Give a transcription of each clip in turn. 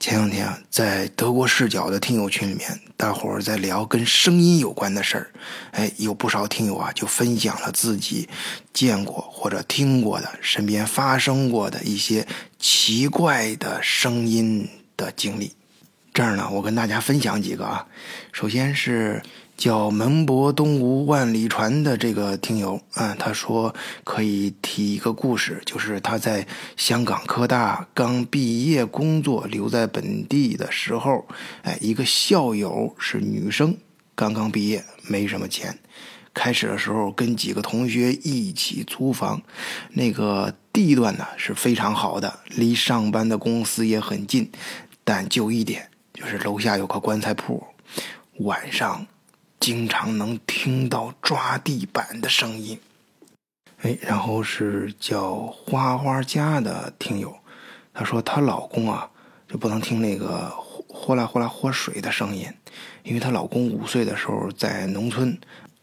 前两天啊，在德国视角的听友群里面，大伙儿在聊跟声音有关的事儿。哎，有不少听友啊，就分享了自己见过或者听过的、身边发生过的一些奇怪的声音的经历。这儿呢，我跟大家分享几个啊。首先是。叫门泊东吴万里船的这个听友啊，他说可以提一个故事，就是他在香港科大刚毕业工作，留在本地的时候，哎，一个校友是女生，刚刚毕业，没什么钱，开始的时候跟几个同学一起租房，那个地段呢是非常好的，离上班的公司也很近，但就一点，就是楼下有个棺材铺，晚上。经常能听到抓地板的声音，哎，然后是叫花花家的听友，她说她老公啊就不能听那个呼啦呼啦喝水的声音，因为她老公五岁的时候在农村，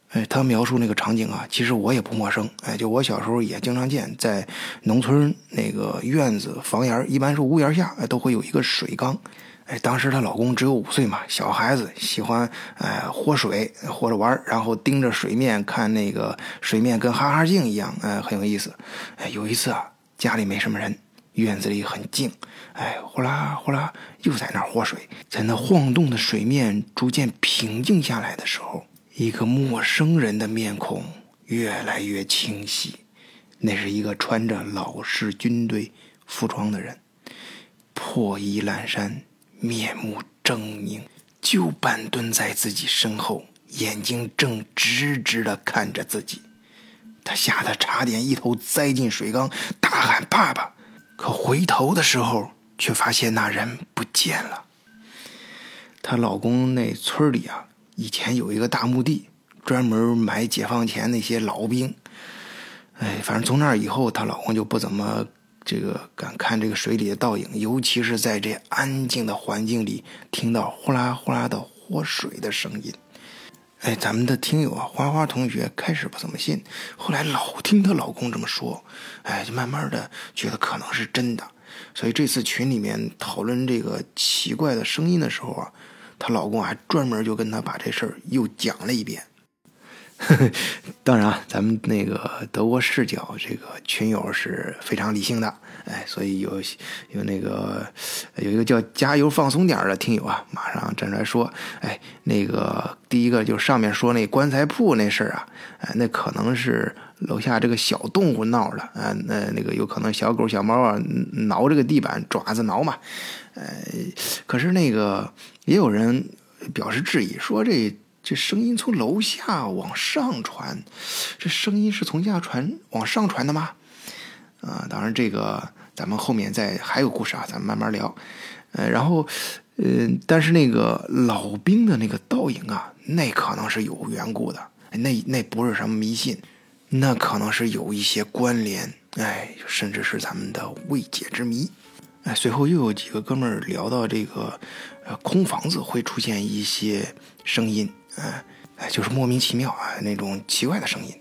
哎，她描述那个场景啊，其实我也不陌生，哎，就我小时候也经常见，在农村那个院子房檐一般是屋檐下，哎，都会有一个水缸。哎，当时她老公只有五岁嘛，小孩子喜欢哎喝水或者玩然后盯着水面看那个水面跟哈哈镜一样，哎很有意思。哎，有一次啊，家里没什么人，院子里很静，哎呼啦呼啦又在那儿喝水，在那晃动的水面逐渐平静下来的时候，一个陌生人的面孔越来越清晰，那是一个穿着老式军队服装的人，破衣烂衫。面目狰狞，就半蹲在自己身后，眼睛正直直的看着自己。她吓得差点一头栽进水缸，大喊“爸爸”。可回头的时候，却发现那人不见了。她老公那村里啊，以前有一个大墓地，专门埋解放前那些老兵。哎，反正从那以后，她老公就不怎么。这个敢看这个水里的倒影，尤其是在这安静的环境里，听到呼啦呼啦的喝水的声音。哎，咱们的听友啊，花花同学开始不怎么信，后来老听她老公这么说，哎，就慢慢的觉得可能是真的。所以这次群里面讨论这个奇怪的声音的时候啊，她老公还专门就跟她把这事儿又讲了一遍。当然啊，咱们那个德国视角这个群友是非常理性的，哎，所以有有那个有一个叫“加油放松点”的听友啊，马上站出来说，哎，那个第一个就上面说那棺材铺那事儿啊，哎，那可能是楼下这个小动物闹的，啊，那那个有可能小狗小猫啊挠这个地板，爪子挠嘛，呃，可是那个也有人表示质疑，说这。这声音从楼下往上传，这声音是从下传往上传的吗？啊，当然这个咱们后面再还有故事啊，咱们慢慢聊。呃，然后，嗯，但是那个老兵的那个倒影啊，那可能是有缘故的，那那不是什么迷信，那可能是有一些关联，哎，甚至是咱们的未解之谜。哎，随后又有几个哥们儿聊到这个，呃，空房子会出现一些声音。哎，哎，就是莫名其妙啊，那种奇怪的声音。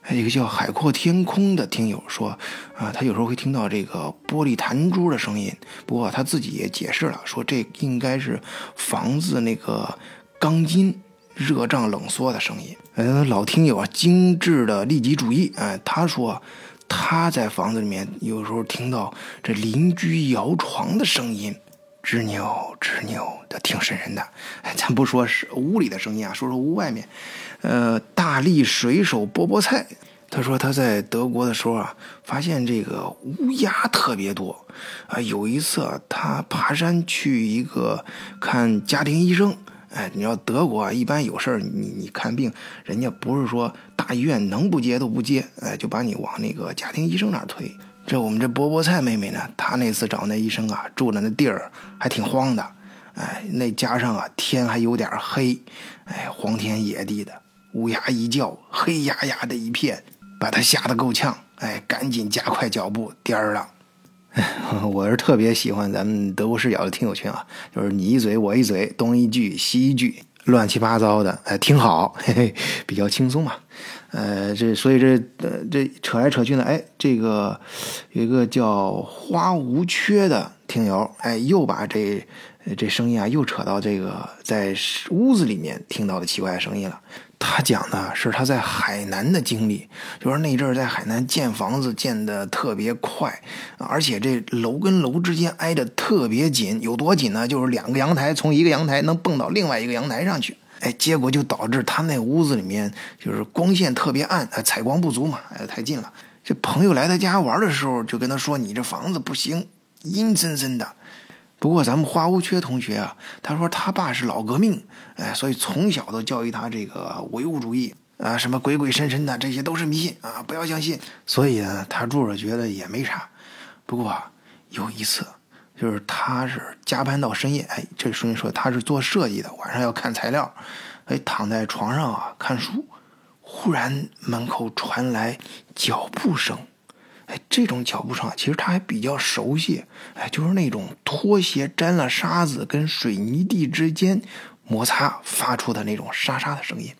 还有一个叫海阔天空的听友说，啊，他有时候会听到这个玻璃弹珠的声音。不过他自己也解释了，说这应该是房子那个钢筋热胀冷缩的声音。呃，老听友啊，精致的利己主义，哎，他说他在房子里面有时候听到这邻居摇床的声音。吱扭吱扭的，挺瘆人的。咱不说是屋里的声音啊，说说屋外面。呃，大力水手剥菠菜，他说他在德国的时候啊，发现这个乌鸦特别多。啊，有一次他爬山去一个看家庭医生。哎，你知道德国啊，一般有事儿你你看病，人家不是说大医院能不接都不接，哎，就把你往那个家庭医生那儿推。这我们这波波菜妹妹呢，她那次找那医生啊，住的那地儿还挺荒的，哎，那加上啊天还有点黑，哎，荒天野地的，乌鸦一叫，黑压压的一片，把她吓得够呛，哎，赶紧加快脚步颠儿了。我是特别喜欢咱们德国视角的听友群啊，就是你一嘴我一嘴，东一句西一句，乱七八糟的，哎，挺好，嘿嘿，比较轻松嘛。呃，这所以这呃这扯来扯去呢，哎，这个有一个叫花无缺的听友，哎，又把这这声音啊，又扯到这个在屋子里面听到的奇怪的声音了。他讲的是他在海南的经历，就是那阵儿在海南建房子建的特别快，而且这楼跟楼之间挨得特别紧，有多紧呢？就是两个阳台从一个阳台能蹦到另外一个阳台上去。哎，结果就导致他那屋子里面就是光线特别暗，采光不足嘛，哎，太近了。这朋友来他家玩的时候，就跟他说：“你这房子不行，阴森森的。”不过咱们花无缺同学啊，他说他爸是老革命，哎，所以从小都教育他这个唯物主义啊，什么鬼鬼神神的，这些都是迷信啊，不要相信。所以呢，他住着觉得也没啥。不过有一次。就是他是加班到深夜，哎，这声音说他是做设计的，晚上要看材料，哎，躺在床上啊看书，忽然门口传来脚步声，哎，这种脚步声其实他还比较熟悉，哎，就是那种拖鞋沾了沙子跟水泥地之间摩擦发出的那种沙沙的声音。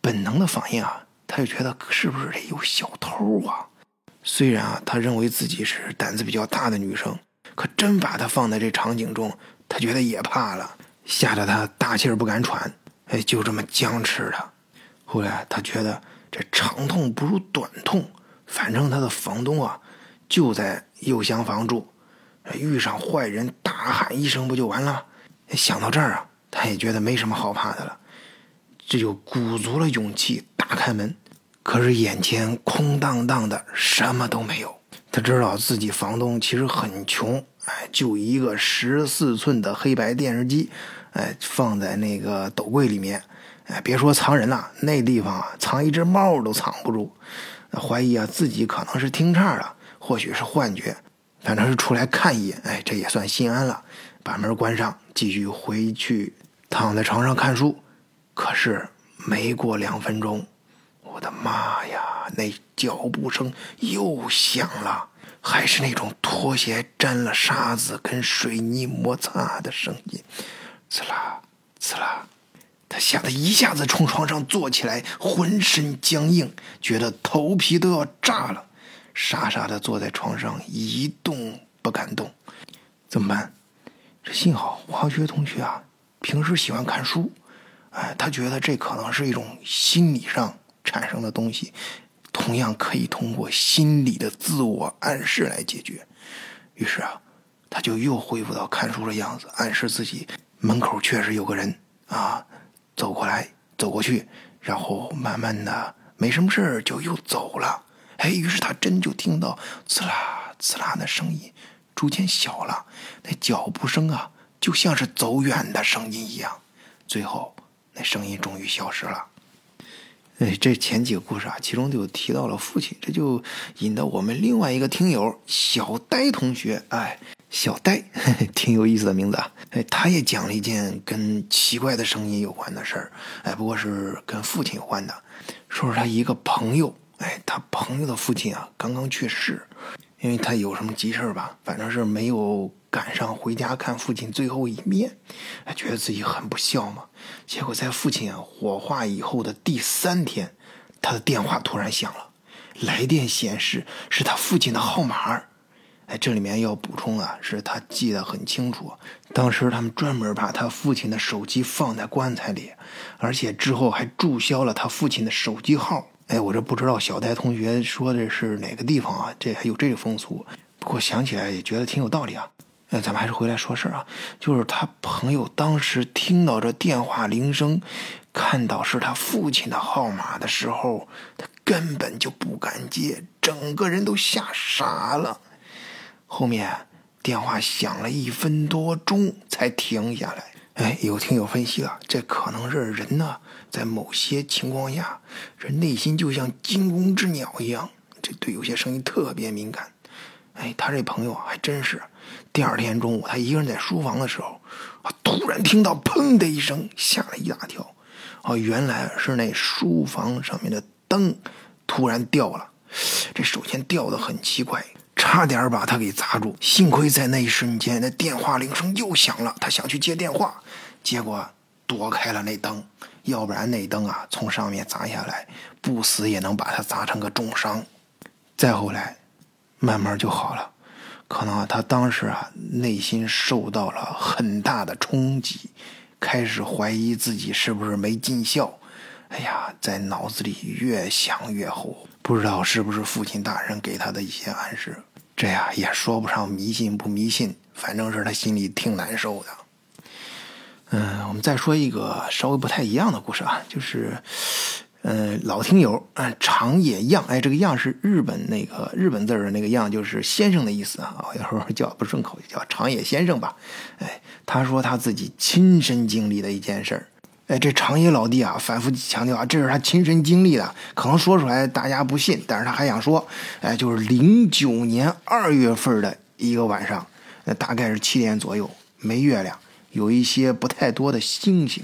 本能的反应啊，他就觉得是不是得有小偷啊？虽然啊，他认为自己是胆子比较大的女生。可真把他放在这场景中，他觉得也怕了，吓得他大气儿不敢喘，哎，就这么僵持着。后来他觉得这长痛不如短痛，反正他的房东啊就在右厢房住，遇上坏人大喊一声不就完了？想到这儿啊，他也觉得没什么好怕的了，这就鼓足了勇气打开门，可是眼前空荡荡的，什么都没有。他知道自己房东其实很穷，哎，就一个十四寸的黑白电视机，哎，放在那个斗柜里面，哎，别说藏人了，那地方啊，藏一只猫都藏不住。怀疑啊，自己可能是听岔了，或许是幻觉，反正是出来看一眼，哎，这也算心安了。把门关上，继续回去躺在床上看书。可是没过两分钟，我的妈呀！那脚步声又响了，还是那种拖鞋沾了沙子跟水泥摩擦的声音，刺啦刺啦，他吓得一下子从床上坐起来，浑身僵硬，觉得头皮都要炸了，傻傻的坐在床上一动不敢动。怎么办？这幸好华学同学啊，平时喜欢看书，哎，他觉得这可能是一种心理上产生的东西。同样可以通过心理的自我暗示来解决。于是啊，他就又恢复到看书的样子，暗示自己门口确实有个人啊，走过来，走过去，然后慢慢的没什么事就又走了。哎，于是他真就听到刺啦刺啦的声音逐渐小了，那脚步声啊，就像是走远的声音一样。最后，那声音终于消失了。哎，这前几个故事啊，其中就提到了父亲，这就引到我们另外一个听友小呆同学。哎，小呆，挺有意思的名字啊。哎，他也讲了一件跟奇怪的声音有关的事儿。哎，不过是跟父亲有关的，说是他一个朋友。哎，他朋友的父亲啊，刚刚去世，因为他有什么急事儿吧，反正是没有。赶上回家看父亲最后一面，还觉得自己很不孝嘛。结果在父亲火化以后的第三天，他的电话突然响了，来电显示是他父亲的号码。哎，这里面要补充啊，是他记得很清楚。当时他们专门把他父亲的手机放在棺材里，而且之后还注销了他父亲的手机号。哎，我这不知道小戴同学说的是哪个地方啊？这还有这个风俗？不过想起来也觉得挺有道理啊。哎，咱们还是回来说事儿啊。就是他朋友当时听到这电话铃声，看到是他父亲的号码的时候，他根本就不敢接，整个人都吓傻了。后面电话响了一分多钟才停下来。哎，有听友分析啊，这可能是人呢，在某些情况下，这内心就像惊弓之鸟一样，这对有些声音特别敏感。哎，他这朋友还真是。第二天中午，他一个人在书房的时候，啊，突然听到“砰”的一声，吓了一大跳。啊，原来是那书房上面的灯突然掉了。这首先掉的很奇怪，差点把他给砸住。幸亏在那一瞬间，那电话铃声又响了，他想去接电话，结果躲开了那灯，要不然那灯啊从上面砸下来，不死也能把他砸成个重伤。再后来，慢慢就好了。可能他当时啊内心受到了很大的冲击，开始怀疑自己是不是没尽孝。哎呀，在脑子里越想越后悔，不知道是不是父亲大人给他的一些暗示。这呀也说不上迷信不迷信，反正是他心里挺难受的。嗯，我们再说一个稍微不太一样的故事啊，就是，呃，老听友，嗯，长野样，哎，这个样是日本那个日本字的那个样，就是先生的意思啊，有时候叫不顺口，就叫长野先生吧。哎，他说他自己亲身经历的一件事儿。哎，这长野老弟啊，反复强调啊，这是他亲身经历的，可能说出来大家不信，但是他还想说，哎，就是零九年二月份的一个晚上，那大概是七点左右，没月亮。有一些不太多的星星，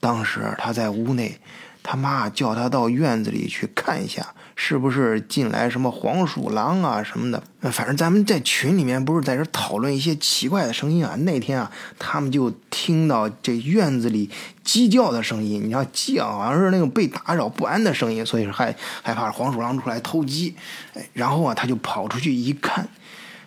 当时他在屋内，他妈叫他到院子里去看一下，是不是进来什么黄鼠狼啊什么的。反正咱们在群里面不是在这讨论一些奇怪的声音啊。那天啊，他们就听到这院子里鸡叫的声音，你要鸡啊，好像是那种被打扰不安的声音，所以说害害怕黄鼠狼出来偷鸡。哎，然后啊，他就跑出去一看。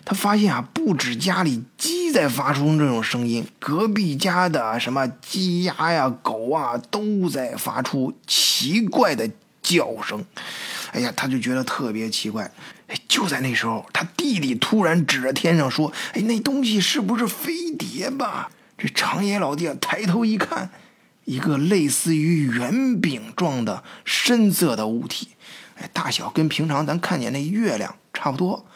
他发现啊，不止家里鸡在发出这种声音，隔壁家的什么鸡鸭呀、狗啊都在发出奇怪的叫声。哎呀，他就觉得特别奇怪。哎，就在那时候，他弟弟突然指着天上说：“哎，那东西是不是飞碟吧？”这长野老弟啊，抬头一看，一个类似于圆饼状的深色的物体，哎，大小跟平常咱看见那月亮差不多。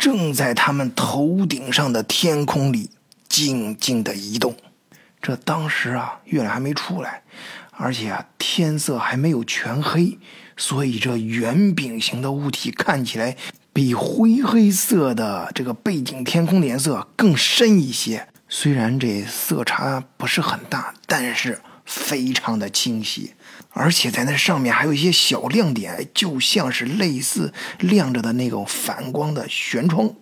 正在他们头顶上的天空里静静的移动，这当时啊，月亮还没出来，而且啊，天色还没有全黑，所以这圆饼形的物体看起来比灰黑色的这个背景天空的颜色更深一些。虽然这色差不是很大，但是非常的清晰。而且在那上面还有一些小亮点，就像是类似亮着的那种反光的悬窗。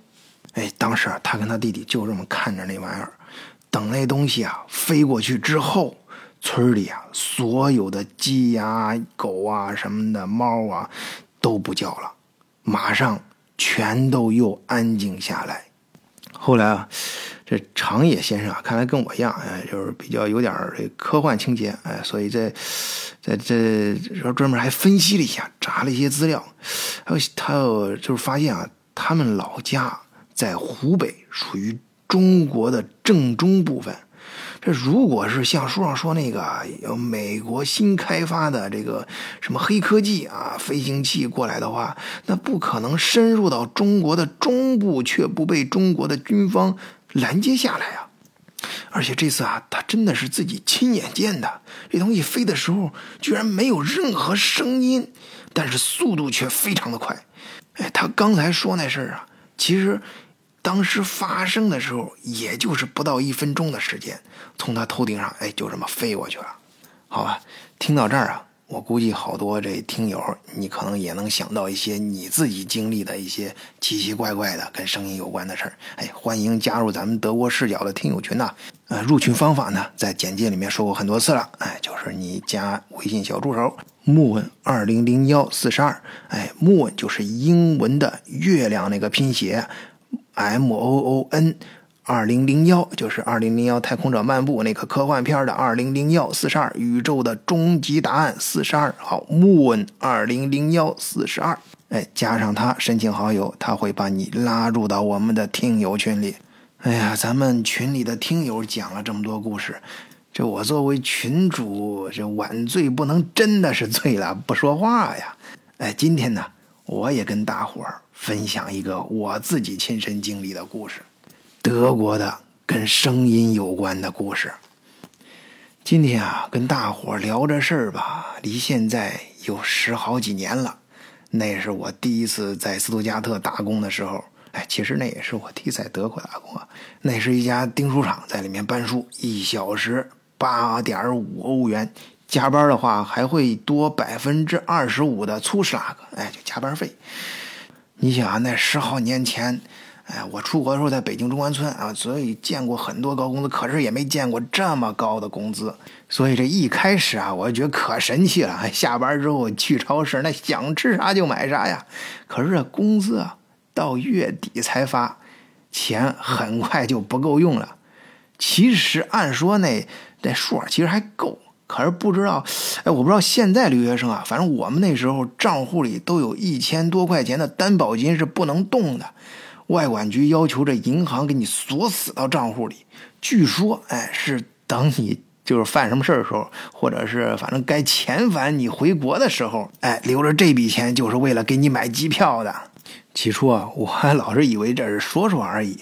哎，当时啊，他跟他弟弟就这么看着那玩意儿，等那东西啊飞过去之后，村里啊所有的鸡呀、狗啊什么的、猫啊都不叫了，马上全都又安静下来。后来啊。这长野先生啊，看来跟我一样，哎，就是比较有点这科幻情节，哎，所以在在这专门还分析了一下，查了一些资料，还有他有就是发现啊，他们老家在湖北，属于中国的正中部分。这如果是像书上说那个有美国新开发的这个什么黑科技啊，飞行器过来的话，那不可能深入到中国的中部，却不被中国的军方。拦截下来啊！而且这次啊，他真的是自己亲眼见的。这东西飞的时候，居然没有任何声音，但是速度却非常的快。哎，他刚才说那事儿啊，其实当时发生的时候，也就是不到一分钟的时间，从他头顶上，哎，就这么飞过去了。好吧，听到这儿啊。我估计好多这听友，你可能也能想到一些你自己经历的一些奇奇怪怪的跟声音有关的事儿。哎，欢迎加入咱们德国视角的听友群呐！呃，入群方法呢，在简介里面说过很多次了。哎，就是你加微信小助手木问二零零幺四十二，哎，木问就是英文的月亮那个拼写，M O O N。二零零幺就是二零零幺太空者漫步那个科幻片的二零零幺四十二宇宙的终极答案四十二好木问二零零幺四十二哎加上他申请好友他会把你拉入到我们的听友群里哎呀咱们群里的听友讲了这么多故事这我作为群主这晚醉不能真的是醉了不说话呀哎今天呢我也跟大伙儿分享一个我自己亲身经历的故事。德国的跟声音有关的故事。今天啊，跟大伙聊这事儿吧，离现在有十好几年了。那是我第一次在斯图加特打工的时候，哎，其实那也是我第一次在德国打工啊。那是一家订书厂，在里面搬书，一小时八点五欧元，加班的话还会多百分之二十五的粗时拉克，哎，就加班费。你想啊，那十好年前。哎，我出国的时候在北京中关村啊，所以见过很多高工资，可是也没见过这么高的工资。所以这一开始啊，我就觉得可神奇了。下班之后去超市，那想吃啥就买啥呀。可是这工资啊，到月底才发，钱很快就不够用了。其实按说那那数其实还够，可是不知道，哎，我不知道现在留学生啊，反正我们那时候账户里都有一千多块钱的担保金是不能动的。外管局要求这银行给你锁死到账户里，据说，哎，是等你就是犯什么事儿的时候，或者是反正该遣返你回国的时候，哎，留着这笔钱就是为了给你买机票的。起初啊，我还老是以为这是说说而已，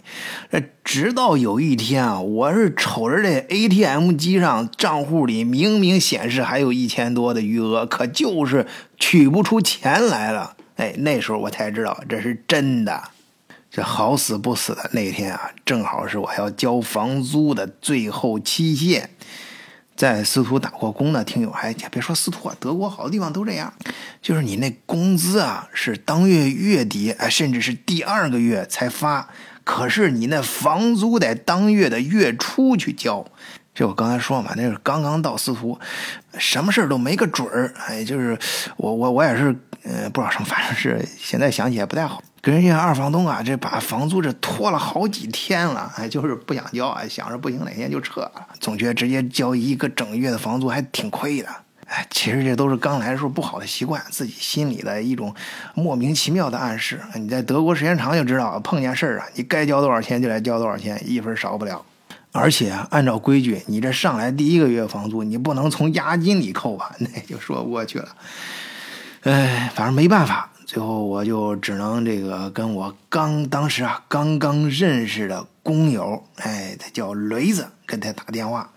这直到有一天啊，我是瞅着这 ATM 机上账户里明明显示还有一千多的余额，可就是取不出钱来了。哎，那时候我才知道这是真的。这好死不死的那天啊，正好是我要交房租的最后期限。在司徒打过工的听友还别说司徒啊，德国好多地方都这样，就是你那工资啊是当月月底，哎，甚至是第二个月才发，可是你那房租得当月的月初去交。这我刚才说嘛，那是刚刚到司徒，什么事都没个准儿。哎，就是我我我也是，呃，不知道什么，反正是现在想起来不太好。跟人家二房东啊，这把房租这拖了好几天了，哎，就是不想交啊，想着不行哪天就撤了，总觉得直接交一个整月的房租还挺亏的。哎，其实这都是刚来的时候不好的习惯，自己心里的一种莫名其妙的暗示。你在德国时间长就知道，碰见事儿啊，你该交多少钱就来交多少钱，一分少不了。而且按照规矩，你这上来第一个月房租，你不能从押金里扣吧？那就说不过去了。哎，反正没办法。最后我就只能这个跟我刚当时啊刚刚认识的工友，哎，他叫雷子，跟他打电话。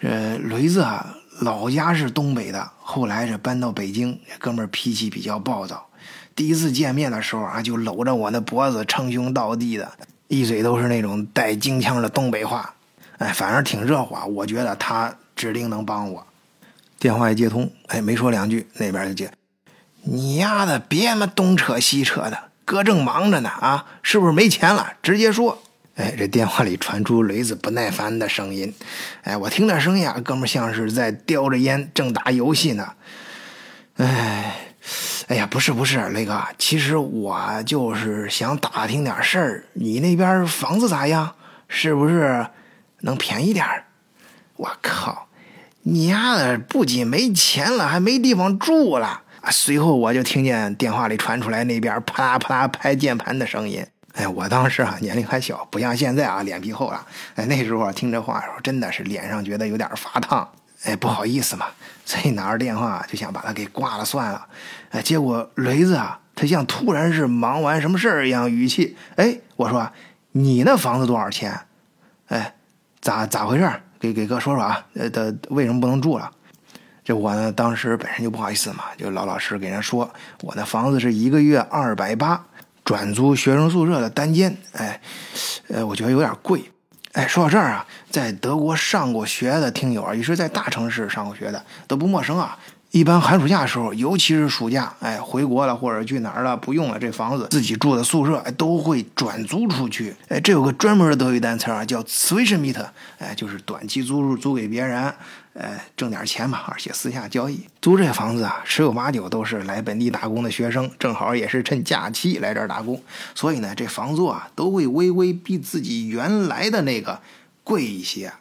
呃，雷子啊，老家是东北的，后来这搬到北京，哥们儿脾气比较暴躁。第一次见面的时候啊，就搂着我那脖子称兄道弟的，一嘴都是那种带京腔的东北话。哎，反正挺热乎啊，我觉得他指定能帮我。电话一接通，哎，没说两句，那边就接。你丫的别他妈东扯西扯的，哥正忙着呢啊，是不是没钱了？直接说。哎，这电话里传出雷子不耐烦的声音。哎，我听那声音啊，哥们像是在叼着烟正打游戏呢。哎，哎呀，不是不是，雷哥，其实我就是想打听点事儿。你那边房子咋样？是不是能便宜点我靠，你丫的不仅没钱了，还没地方住了。啊！随后我就听见电话里传出来那边啪啦啪啦拍键盘的声音。哎，我当时啊年龄还小，不像现在啊脸皮厚了。哎，那时候啊听这话的时候，真的是脸上觉得有点发烫。哎，不好意思嘛，所以拿着电话就想把它给挂了算了。哎，结果雷子啊，他像突然是忙完什么事儿一样语气。哎，我说你那房子多少钱？哎，咋咋回事？给给哥说说啊。呃，的为什么不能住了？这我呢，当时本身就不好意思嘛，就老老实实给人说，我那房子是一个月二百八，转租学生宿舍的单间，哎，呃，我觉得有点贵。哎，说到这儿啊，在德国上过学的听友啊，也是在大城市上过学的，都不陌生啊。一般寒暑假的时候，尤其是暑假，哎，回国了或者去哪儿了，不用了，这房子自己住的宿舍，哎，都会转租出去。哎，这有个专门的德语单词啊，叫 s w i s h m i e t 哎，就是短期租入，租给别人，呃，挣点钱嘛，而且私下交易。租这房子啊，十有八九都是来本地打工的学生，正好也是趁假期来这儿打工，所以呢，这房租啊，都会微微比自己原来的那个贵一些。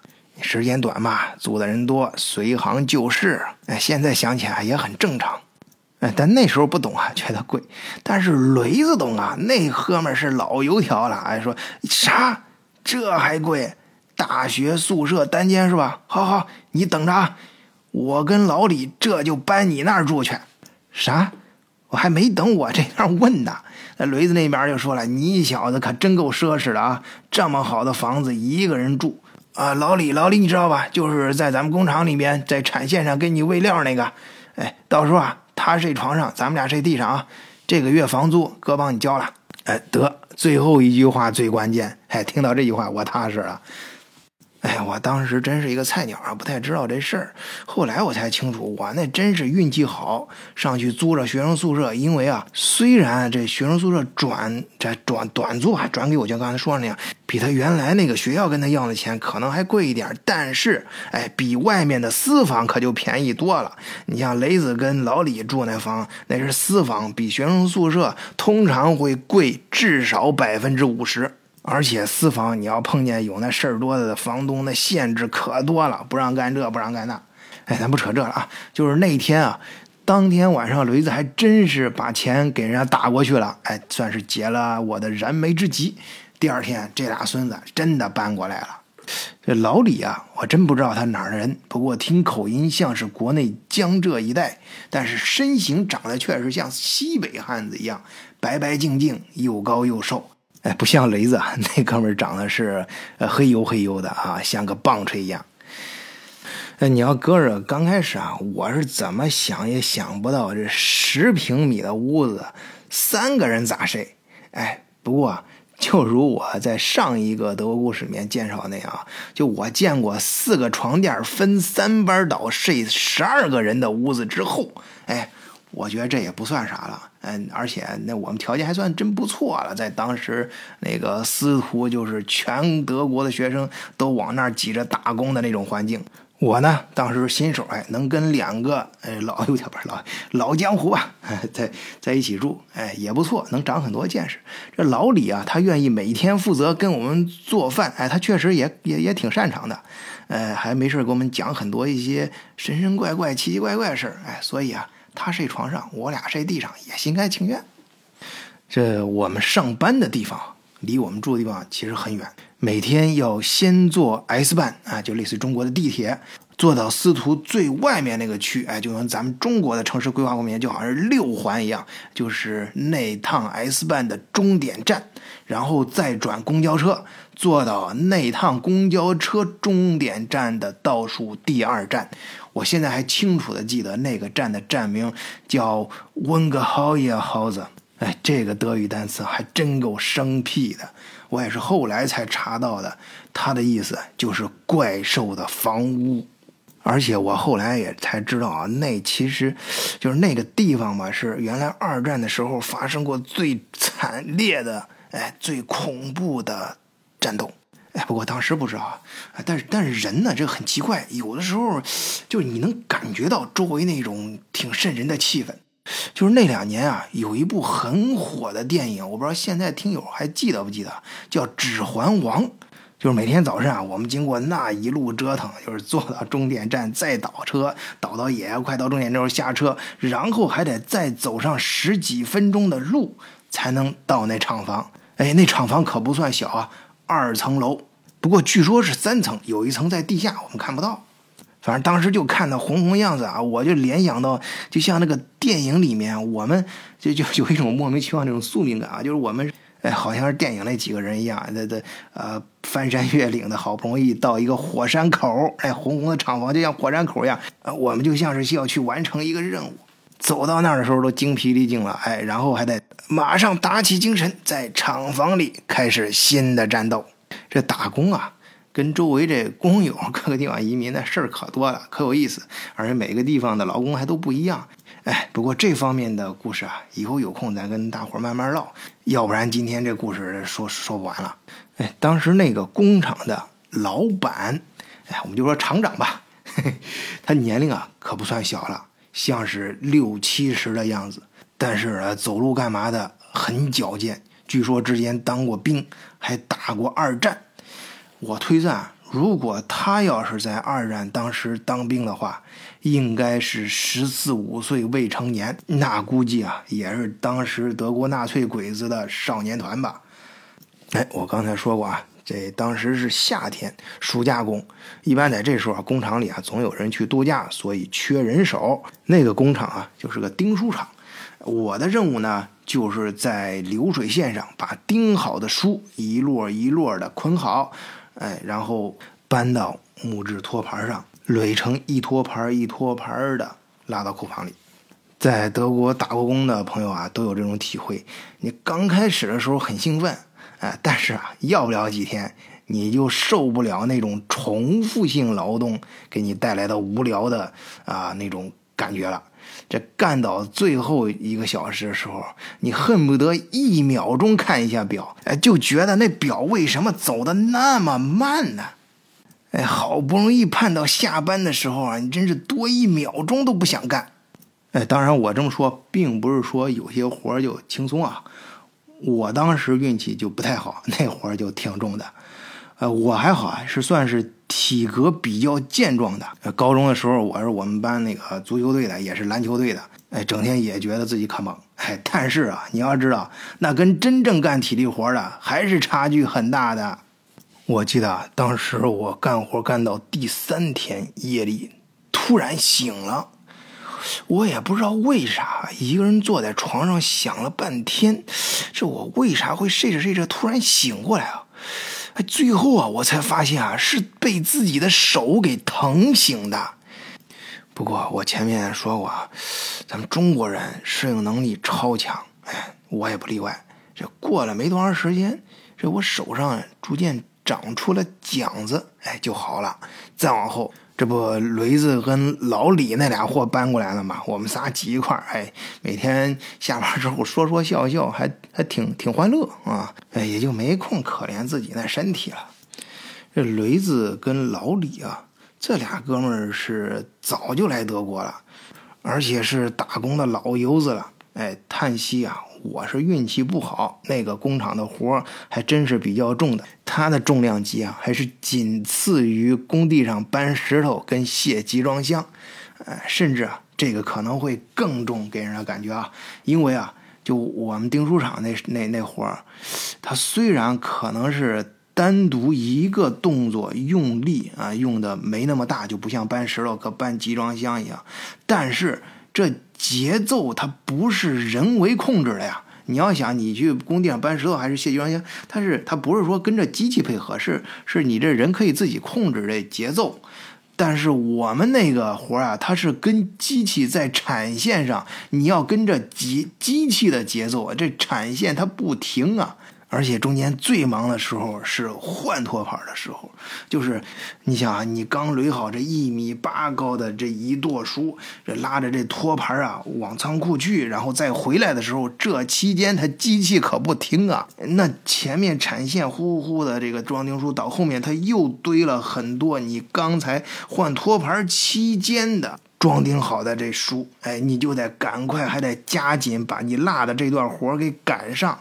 时间短嘛，租的人多，随行就市。哎，现在想起来也很正常。哎，但那时候不懂啊，觉得贵。但是雷子懂啊，那哥们是老油条了。哎，说啥？这还贵？大学宿舍单间是吧？好好，你等着啊，我跟老李这就搬你那儿住去。啥？我还没等我这样问呢，那雷子那边就说了：“你小子可真够奢侈的啊，这么好的房子一个人住。”啊，老李，老李，你知道吧？就是在咱们工厂里面，在产线上给你喂料那个。哎，到时候啊，他睡床上，咱们俩睡地上啊。这个月房租哥帮你交了。哎，得，最后一句话最关键。哎，听到这句话我踏实了。哎，我当时真是一个菜鸟啊，不太知道这事儿。后来我才清楚，我那真是运气好，上去租着学生宿舍。因为啊，虽然这学生宿舍转这转短租还转给我，像刚才说的那样，比他原来那个学校跟他要的钱可能还贵一点，但是哎，比外面的私房可就便宜多了。你像雷子跟老李住那房，那是私房，比学生宿舍通常会贵至少百分之五十。而且私房你要碰见有那事儿多的房东，那限制可多了，不让干这，不让干那。哎，咱不扯这了啊，就是那天啊，当天晚上雷子还真是把钱给人家打过去了，哎，算是解了我的燃眉之急。第二天这俩孙子真的搬过来了。这老李啊，我真不知道他哪儿的人，不过听口音像是国内江浙一带，但是身形长得确实像西北汉子一样，白白净净，又高又瘦。哎，不像雷子，那哥们儿长得是呃黑黝黑黝的啊，像个棒槌一样。那，你要搁着刚开始啊，我是怎么想也想不到，这十平米的屋子，三个人咋睡？哎，不过就如我在上一个德国故事里面介绍那样，就我见过四个床垫分三班倒睡十二个人的屋子之后，哎。我觉得这也不算啥了，嗯，而且那我们条件还算真不错了，在当时那个司徒就是全德国的学生都往那儿挤着打工的那种环境，我呢当时新手，哎，能跟两个哎老 油条不是老老江湖吧，在在一起住，哎也不错，能长很多见识。这老李啊，他愿意每天负责跟我们做饭，哎，他确实也也也挺擅长的，呃，还没事给我们讲很多一些神神怪怪、奇奇怪怪的事儿，哎，所以啊。他睡床上，我俩睡地上，也心甘情愿。这我们上班的地方离我们住的地方其实很远，每天要先坐 S 班啊，就类似中国的地铁，坐到司徒最外面那个区，哎，就跟咱们中国的城市规划里面就好像是六环一样，就是那趟 S 班的终点站，然后再转公交车，坐到那趟公交车终点站的倒数第二站。我现在还清楚的记得那个站的站名叫温格豪耶豪子，哎，这个德语单词还真够生僻的。我也是后来才查到的，它的意思就是怪兽的房屋。而且我后来也才知道啊，那其实就是那个地方吧，是原来二战的时候发生过最惨烈的、哎，最恐怖的战斗。哎，不过当时不知道啊，但是但是人呢，这个很奇怪，有的时候就是你能感觉到周围那种挺瘆人的气氛。就是那两年啊，有一部很火的电影，我不知道现在听友还记得不记得，叫《指环王》。就是每天早上啊，我们经过那一路折腾，就是坐到终点站再倒车，倒到也要快到终点的时候下车，然后还得再走上十几分钟的路才能到那厂房。哎，那厂房可不算小啊。二层楼，不过据说是三层，有一层在地下，我们看不到。反正当时就看到红红样子啊，我就联想到，就像那个电影里面，我们就就有一种莫名其妙那种宿命感啊，就是我们哎，好像是电影那几个人一样，那那呃，翻山越岭的好不容易到一个火山口，哎，红红的厂房就像火山口一样，呃，我们就像是需要去完成一个任务。走到那儿的时候都精疲力尽了，哎，然后还得马上打起精神，在厂房里开始新的战斗。这打工啊，跟周围这工友各个地方移民的事儿可多了，可有意思。而且每个地方的劳工还都不一样。哎，不过这方面的故事啊，以后有空咱跟大伙慢慢唠，要不然今天这故事说 说不完了。哎，当时那个工厂的老板，哎，我们就说厂长吧，嘿 嘿他年龄啊可不算小了。像是六七十的样子，但是啊，走路干嘛的很矫健。据说之前当过兵，还打过二战。我推算，如果他要是在二战当时当兵的话，应该是十四五岁未成年，那估计啊，也是当时德国纳粹鬼子的少年团吧。哎，我刚才说过啊。这当时是夏天，暑假工，一般在这时候啊，工厂里啊总有人去度假，所以缺人手。那个工厂啊就是个钉书厂，我的任务呢就是在流水线上把钉好的书一摞一摞的捆好，哎，然后搬到木质托盘上，垒成一托盘一托盘的拉到库房里。在德国打过工的朋友啊都有这种体会，你刚开始的时候很兴奋。哎，但是啊，要不了几天，你就受不了那种重复性劳动给你带来的无聊的啊那种感觉了。这干到最后一个小时的时候，你恨不得一秒钟看一下表，哎，就觉得那表为什么走的那么慢呢？哎，好不容易盼到下班的时候啊，你真是多一秒钟都不想干。哎，当然我这么说，并不是说有些活就轻松啊。我当时运气就不太好，那活就挺重的。呃，我还好啊，是算是体格比较健壮的。高中的时候，我是我们班那个足球队的，也是篮球队的。哎，整天也觉得自己可猛。哎，但是啊，你要知道，那跟真正干体力活的还是差距很大的。我记得当时我干活干到第三天夜里，突然醒了，我也不知道为啥，一个人坐在床上想了半天，这我为啥会睡着睡着突然醒过来啊？最后啊，我才发现啊，是被自己的手给疼醒的。不过我前面说过啊，咱们中国人适应能力超强，哎，我也不例外。这过了没多长时间，这我手上逐渐。长出了茧子，哎，就好了。再往后，这不雷子跟老李那俩货搬过来了嘛？我们仨挤一块儿，哎，每天下班之后说说笑笑，还还挺挺欢乐啊。哎，也就没空可怜自己那身体了。这雷子跟老李啊，这俩哥们儿是早就来德国了，而且是打工的老油子了。哎，叹息啊。我是运气不好，那个工厂的活还真是比较重的，它的重量级啊，还是仅次于工地上搬石头跟卸集装箱，呃，甚至啊，这个可能会更重，给人的感觉啊，因为啊，就我们订书厂那那那活儿，它虽然可能是单独一个动作用力啊用的没那么大，就不像搬石头和搬集装箱一样，但是。这节奏它不是人为控制的呀！你要想你去工地上搬石头还是卸集装箱，它是它不是说跟着机器配合，是是你这人可以自己控制这节奏。但是我们那个活啊，它是跟机器在产线上，你要跟着机机器的节奏，这产线它不停啊。而且中间最忙的时候是换托盘的时候，就是你想啊，你刚垒好这一米八高的这一垛书，这拉着这托盘啊往仓库去，然后再回来的时候，这期间它机器可不停啊。那前面产线呼呼的这个装订书，到后面它又堆了很多你刚才换托盘期间的装订好的这书，哎，你就得赶快还得加紧把你落的这段活给赶上。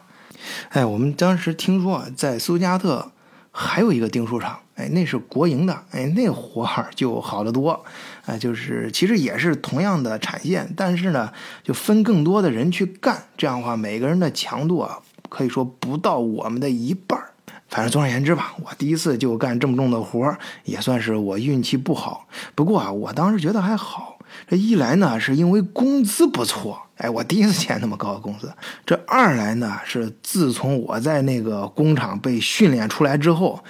哎，我们当时听说啊，在苏加特还有一个订书厂，哎，那是国营的，哎，那活儿就好得多，哎，就是其实也是同样的产线，但是呢，就分更多的人去干，这样的话，每个人的强度啊，可以说不到我们的一半儿。反正总而言之吧，我第一次就干这么重的活儿，也算是我运气不好。不过啊，我当时觉得还好。这一来呢，是因为工资不错，哎，我第一次见那么高的工资。这二来呢，是自从我在那个工厂被训练出来之后，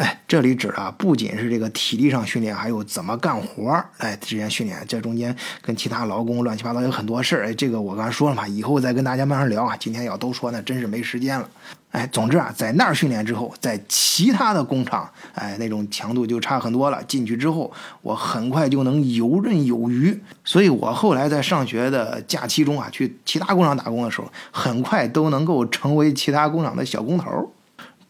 哎，这里指的不仅是这个体力上训练，还有怎么干活儿，哎，之间训练。这中间跟其他劳工乱七八糟有很多事儿，哎，这个我刚才说了嘛，以后再跟大家慢慢聊啊。今天要都说，那真是没时间了。哎，总之啊，在那儿训练之后，在其他的工厂，哎，那种强度就差很多了。进去之后，我很快就能游刃有余。所以我后来在上学的假期中啊，去其他工厂打工的时候，很快都能够成为其他工厂的小工头。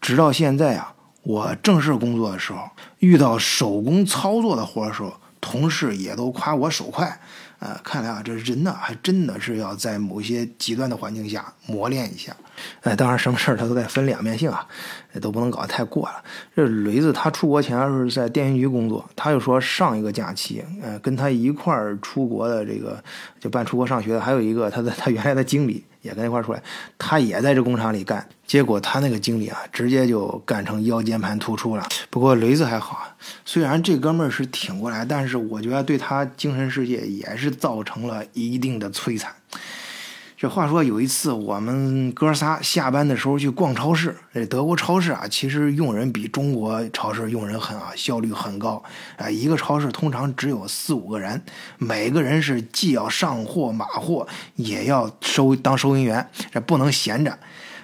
直到现在啊，我正式工作的时候，遇到手工操作的活的时候，同事也都夸我手快。呃，看来啊，这人呢，还真的是要在某些极端的环境下磨练一下。哎，当然，什么事儿他都得分两面性啊，都不能搞得太过了。这雷子他出国前是在电信局工作，他又说上一个假期，呃，跟他一块儿出国的这个就办出国上学的，还有一个他的他原来的经理也跟一块出来，他也在这工厂里干。结果他那个经理啊，直接就干成腰间盘突出了。不过雷子还好，虽然这哥们儿是挺过来，但是我觉得对他精神世界也是造成了一定的摧残。这话说有一次我们哥仨下班的时候去逛超市，这德国超市啊，其实用人比中国超市用人狠啊，效率很高啊。一个超市通常只有四五个人，每个人是既要上货码货，也要收当收银员，这不能闲着。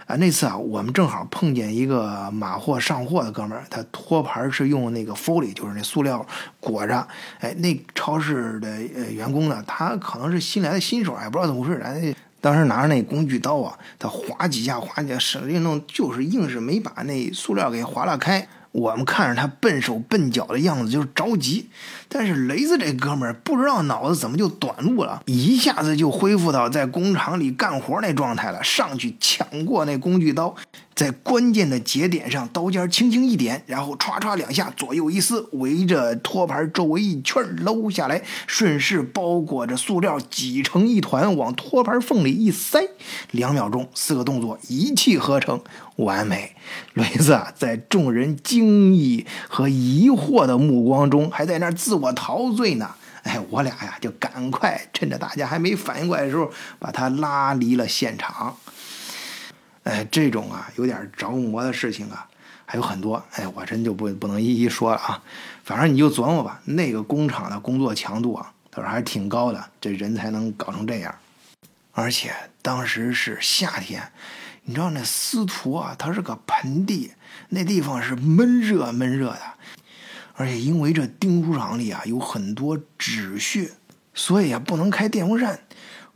啊，那次啊，我们正好碰见一个码货上货的哥们儿，他托盘是用那个 Foley，就是那塑料裹着。哎，那超市的呃员工呢，他可能是新来的新手，也不知道怎么回事，哎，当时拿着那工具刀啊，他划几下，划几下，使劲弄，就是硬是没把那塑料给划拉开。我们看着他笨手笨脚的样子，就是着急。但是雷子这哥们儿不知道脑子怎么就短路了，一下子就恢复到在工厂里干活那状态了，上去抢过那工具刀。在关键的节点上，刀尖轻轻一点，然后歘歘两下，左右一撕，围着托盘周围一圈搂下来，顺势包裹着塑料挤成一团，往托盘缝里一塞。两秒钟，四个动作一气呵成，完美。雷子啊，在众人惊异和疑惑的目光中，还在那自我陶醉呢。哎，我俩呀，就赶快趁着大家还没反应过来的时候，把他拉离了现场。哎，这种啊有点着魔的事情啊，还有很多。哎，我真就不不能一一说了啊。反正你就琢磨吧，那个工厂的工作强度啊，他说还是挺高的，这人才能搞成这样。而且当时是夏天，你知道那司徒啊，它是个盆地，那地方是闷热闷热的。而且因为这钉书厂里啊有很多纸屑，所以啊不能开电风扇，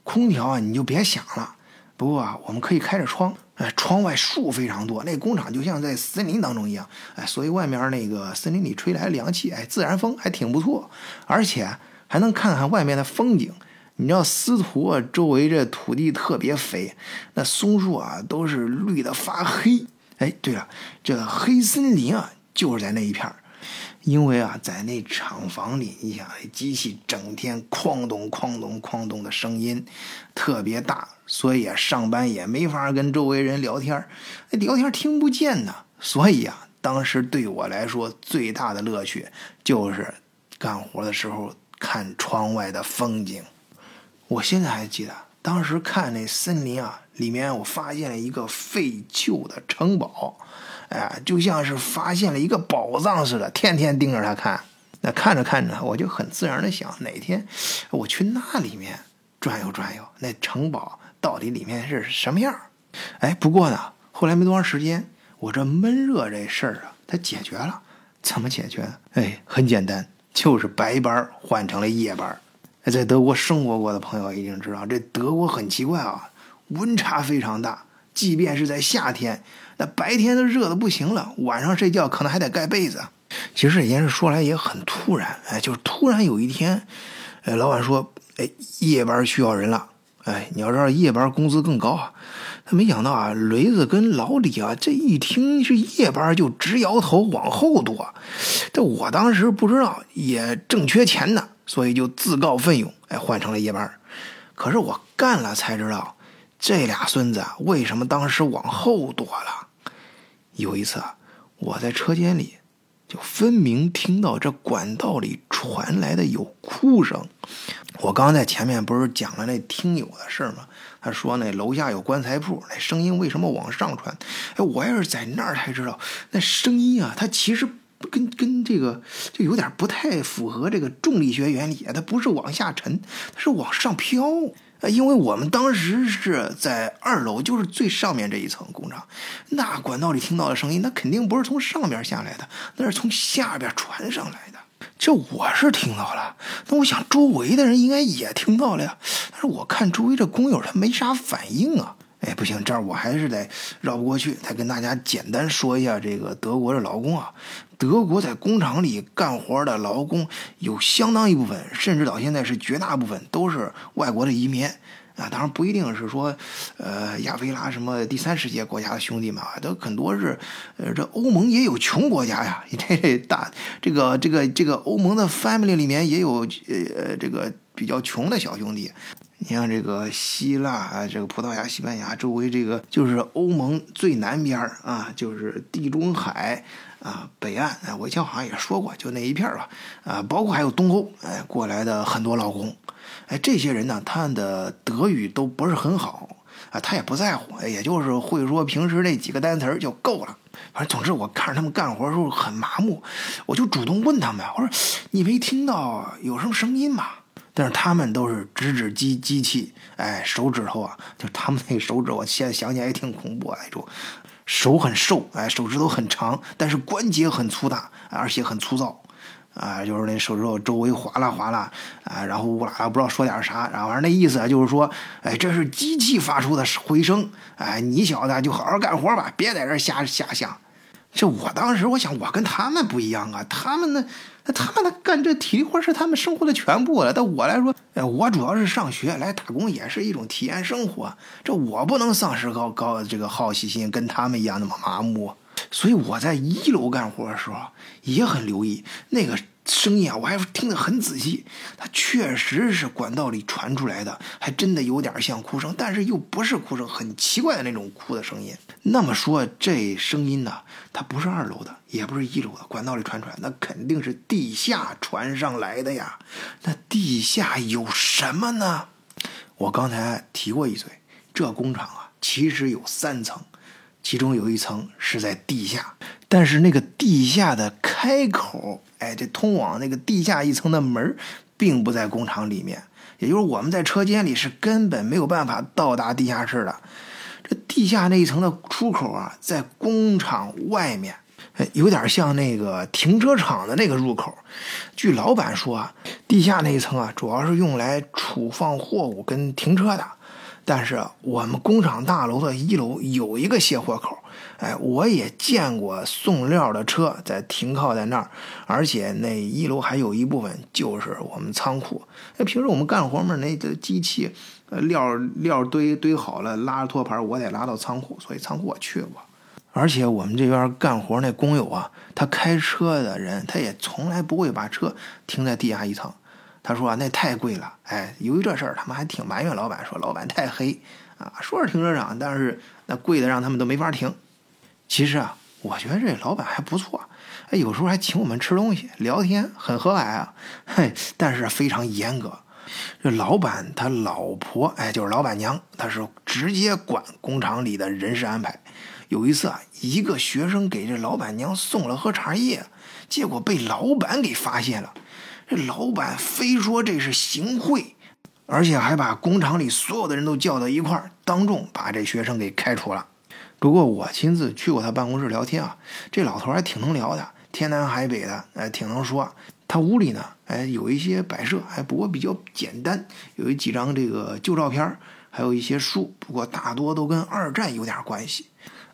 空调啊你就别想了。不过啊，我们可以开着窗。哎，窗外树非常多，那工厂就像在森林当中一样。哎，所以外面那个森林里吹来凉气，哎，自然风还挺不错，而且还能看看外面的风景。你知道司徒啊，周围这土地特别肥，那松树啊都是绿的发黑。哎，对了，这黑森林啊就是在那一片因为啊，在那厂房里，你想，机器整天哐咚哐咚哐咚的声音特别大，所以啊，上班也没法跟周围人聊天聊天听不见呢。所以啊，当时对我来说最大的乐趣就是干活的时候看窗外的风景。我现在还记得，当时看那森林啊，里面我发现了一个废旧的城堡。哎，就像是发现了一个宝藏似的，天天盯着他看。那看着看着，我就很自然的想，哪天我去那里面转悠转悠，那城堡到底里面是什么样？哎，不过呢，后来没多长时间，我这闷热这事儿啊，它解决了。怎么解决？哎，很简单，就是白班换成了夜班。在德国生活过的朋友一定知道，这德国很奇怪啊，温差非常大，即便是在夏天。那白天都热的不行了，晚上睡觉可能还得盖被子。其实这件事说来也很突然，哎，就是突然有一天，哎，老板说，哎，夜班需要人了，哎，你要知道夜班工资更高啊。他没想到啊，雷子跟老李啊，这一听是夜班就直摇头往后躲。这我当时不知道，也正缺钱呢，所以就自告奋勇，哎，换成了夜班。可是我干了才知道，这俩孙子为什么当时往后躲了。有一次啊，我在车间里，就分明听到这管道里传来的有哭声。我刚在前面不是讲了那听友的事吗？他说那楼下有棺材铺，那声音为什么往上传？哎，我要是在那儿才知道，那声音啊，它其实跟跟这个就有点不太符合这个重力学原理啊，它不是往下沉，它是往上飘。因为我们当时是在二楼，就是最上面这一层工厂，那管道里听到的声音，那肯定不是从上边下来的，那是从下边传上来的。这我是听到了，那我想周围的人应该也听到了呀。但是我看周围这工友他没啥反应啊。哎，不行，这儿我还是得绕不过去，再跟大家简单说一下这个德国的劳工啊。德国在工厂里干活的劳工有相当一部分，甚至到现在是绝大部分都是外国的移民啊。当然不一定是说，呃，亚非拉什么第三世界国家的兄弟们啊，都很多是，呃，这欧盟也有穷国家呀。这大这个这个这个欧盟的 family 里面也有呃这个比较穷的小兄弟。你像这个希腊啊，这个葡萄牙、西班牙周围这个就是欧盟最南边啊，就是地中海啊北岸啊，我以前好像也说过，就那一片吧啊，包括还有东欧哎过来的很多劳工，哎，这些人呢，他们的德语都不是很好啊，他也不在乎，也就是会说平时那几个单词儿就够了。反正总之，我看着他们干活的时候很麻木，我就主动问他们，我说：“你没听到有什么声音吗？”但是他们都是指指机机器，哎，手指头啊，就他们那个手指，我现在想起来也挺恐怖那种，手很瘦，哎，手指头很长，但是关节很粗大，而且很粗糙。啊，就是那手指头周围划拉划拉，啊，然后乌拉拉不知道说点啥，然后反正那意思啊就是说，哎，这是机器发出的回声，哎，你小子就好好干活吧，别在这瞎瞎想。这我当时我想，我跟他们不一样啊，他们那他们的干这体力活是他们生活的全部了，但我来说，哎，我主要是上学来打工，也是一种体验生活，这我不能丧失高高这个好奇心，跟他们一样那么麻木。所以我在一楼干活的时候也很留意那个声音啊，我还听得很仔细。它确实是管道里传出来的，还真的有点像哭声，但是又不是哭声，很奇怪的那种哭的声音。那么说这声音呢，它不是二楼的，也不是一楼的，管道里传出来，那肯定是地下传上来的呀。那地下有什么呢？我刚才提过一嘴，这工厂啊，其实有三层。其中有一层是在地下，但是那个地下的开口，哎，这通往那个地下一层的门，并不在工厂里面，也就是我们在车间里是根本没有办法到达地下室的。这地下那一层的出口啊，在工厂外面，有点像那个停车场的那个入口。据老板说啊，地下那一层啊，主要是用来储放货物跟停车的。但是我们工厂大楼的一楼有一个卸货口，哎，我也见过送料的车在停靠在那儿，而且那一楼还有一部分就是我们仓库。那平时我们干活嘛，那个机器，呃，料料堆堆好了，拉着托盘，我得拉到仓库，所以仓库我去过。而且我们这边干活那工友啊，他开车的人，他也从来不会把车停在地下一层。他说啊那太贵了，哎，由于这事儿，他们还挺埋怨老板，说老板太黑啊。说是停车场，但是那贵的让他们都没法停。其实啊，我觉得这老板还不错，哎，有时候还请我们吃东西、聊天，很和蔼啊。嘿，但是非常严格。这老板他老婆，哎，就是老板娘，她是直接管工厂里的人事安排。有一次啊，一个学生给这老板娘送了盒茶叶，结果被老板给发现了。这老板非说这是行贿，而且还把工厂里所有的人都叫到一块儿，当众把这学生给开除了。不过我亲自去过他办公室聊天啊，这老头还挺能聊的，天南海北的，哎，挺能说。他屋里呢，哎，有一些摆设，哎，不过比较简单，有一几张这个旧照片，还有一些书，不过大多都跟二战有点关系。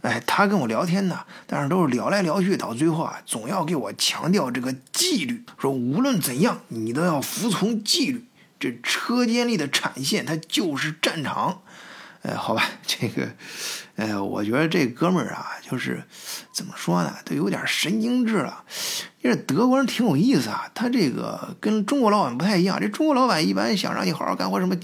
哎，他跟我聊天呢，但是都是聊来聊去，到最后啊，总要给我强调这个纪律，说无论怎样，你都要服从纪律。这车间里的产线，它就是战场。哎，好吧，这个，哎，我觉得这哥们儿啊，就是怎么说呢，都有点神经质了。这德国人挺有意思啊，他这个跟中国老板不太一样。这中国老板一般想让你好好干活，什么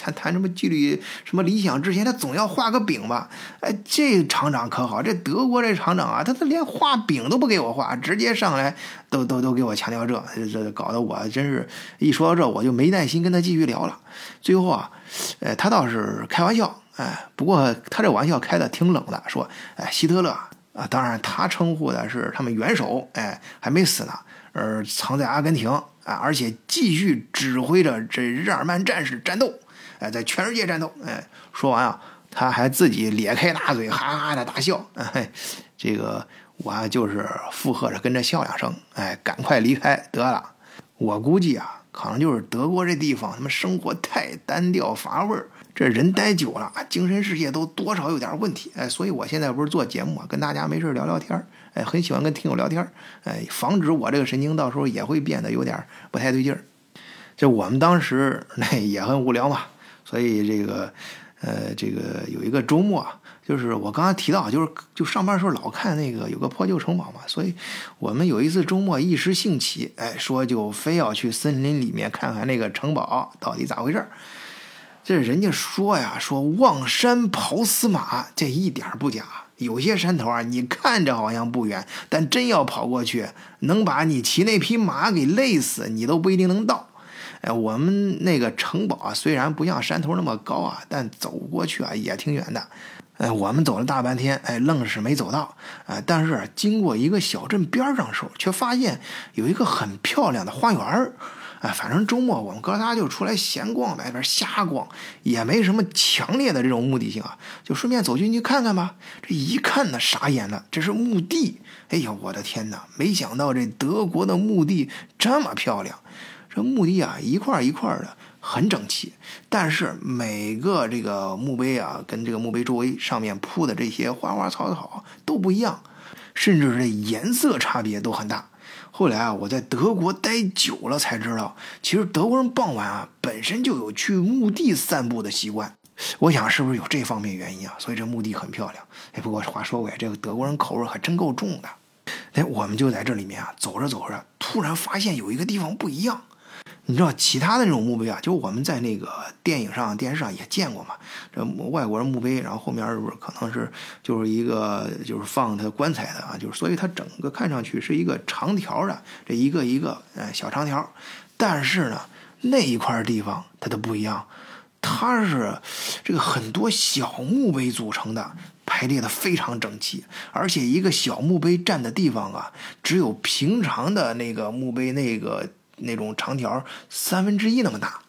谈谈什么纪律、什么理想之前，他总要画个饼吧。哎，这厂长可好，这德国这厂长啊，他他连画饼都不给我画，直接上来都都都给我强调这，这搞得我真是一说到这，我就没耐心跟他继续聊了。最后啊，呃，他倒是开玩笑，哎，不过他这玩笑开的挺冷的，说，哎，希特勒。啊，当然，他称呼的是他们元首，哎，还没死呢，而藏在阿根廷啊，而且继续指挥着这日耳曼战士战斗，哎，在全世界战斗，哎，说完啊，他还自己咧开大嘴，哈哈的大笑，哎，这个我就是附和着跟着笑两声，哎，赶快离开得了，我估计啊，可能就是德国这地方他们生活太单调乏味儿。这人待久了，精神世界都多少有点问题，哎，所以我现在不是做节目啊，跟大家没事聊聊天儿哎，很喜欢跟听友聊天儿哎，防止我这个神经到时候也会变得有点不太对劲儿。这我们当时 那也很无聊嘛，所以这个，呃，这个有一个周末，就是我刚刚提到，就是就上班的时候老看那个有个破旧城堡嘛，所以我们有一次周末一时兴起，哎，说就非要去森林里面看看那个城堡到底咋回事儿。这人家说呀，说望山跑死马，这一点不假。有些山头啊，你看着好像不远，但真要跑过去，能把你骑那匹马给累死，你都不一定能到。哎，我们那个城堡啊，虽然不像山头那么高啊，但走过去啊也挺远的。哎，我们走了大半天，哎，愣是没走到。哎，但是经过一个小镇边上的时候，却发现有一个很漂亮的花园哎，反正周末我们哥仨就出来闲逛，外边瞎逛，也没什么强烈的这种目的性啊，就顺便走进去看看吧。这一看呢，傻眼了，这是墓地。哎呀，我的天哪！没想到这德国的墓地这么漂亮。这墓地啊，一块一块的，很整齐。但是每个这个墓碑啊，跟这个墓碑周围上面铺的这些花花草草都不一样，甚至这颜色差别都很大。后来啊，我在德国待久了才知道，其实德国人傍晚啊本身就有去墓地散步的习惯。我想是不是有这方面原因啊？所以这墓地很漂亮。哎，不过话说回来，这个德国人口味还真够重的。哎，我们就在这里面啊走着走着，突然发现有一个地方不一样。你知道其他的这种墓碑啊，就我们在那个电影上、电视上也见过嘛。这外国人墓碑，然后后面是不是可能是就是一个就是放他棺材的啊？就是所以它整个看上去是一个长条的，这一个一个呃小长条。但是呢，那一块地方它都不一样，它是这个很多小墓碑组成的，排列的非常整齐，而且一个小墓碑占的地方啊，只有平常的那个墓碑那个。那种长条三分之一那么大，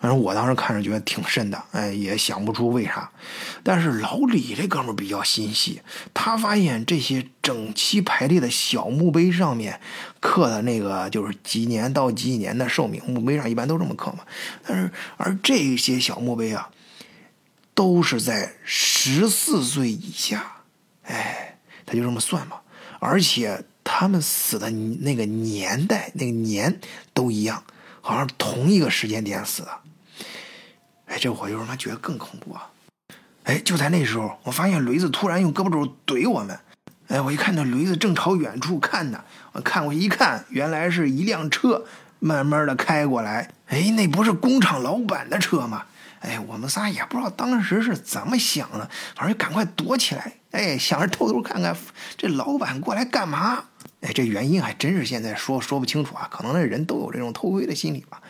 反正我当时看着觉得挺瘆的，哎，也想不出为啥。但是老李这哥们比较心细，他发现这些整齐排列的小墓碑上面刻的那个就是几年到几年的寿命，墓碑上一般都这么刻嘛。但是而这些小墓碑啊，都是在十四岁以下，哎，他就这么算嘛，而且。他们死的那个年代、那个年都一样，好像同一个时间点死的。哎，这我就他妈觉得更恐怖啊！哎，就在那时候，我发现驴子突然用胳膊肘怼我们。哎，我一看那驴子正朝远处看呢，我看过去一看，原来是一辆车慢慢的开过来。哎，那不是工厂老板的车吗？哎，我们仨也不知道当时是怎么想的，反正赶快躲起来。哎，想着偷偷看看这老板过来干嘛。哎，这原因还真是现在说说不清楚啊，可能那人都有这种偷窥的心理吧。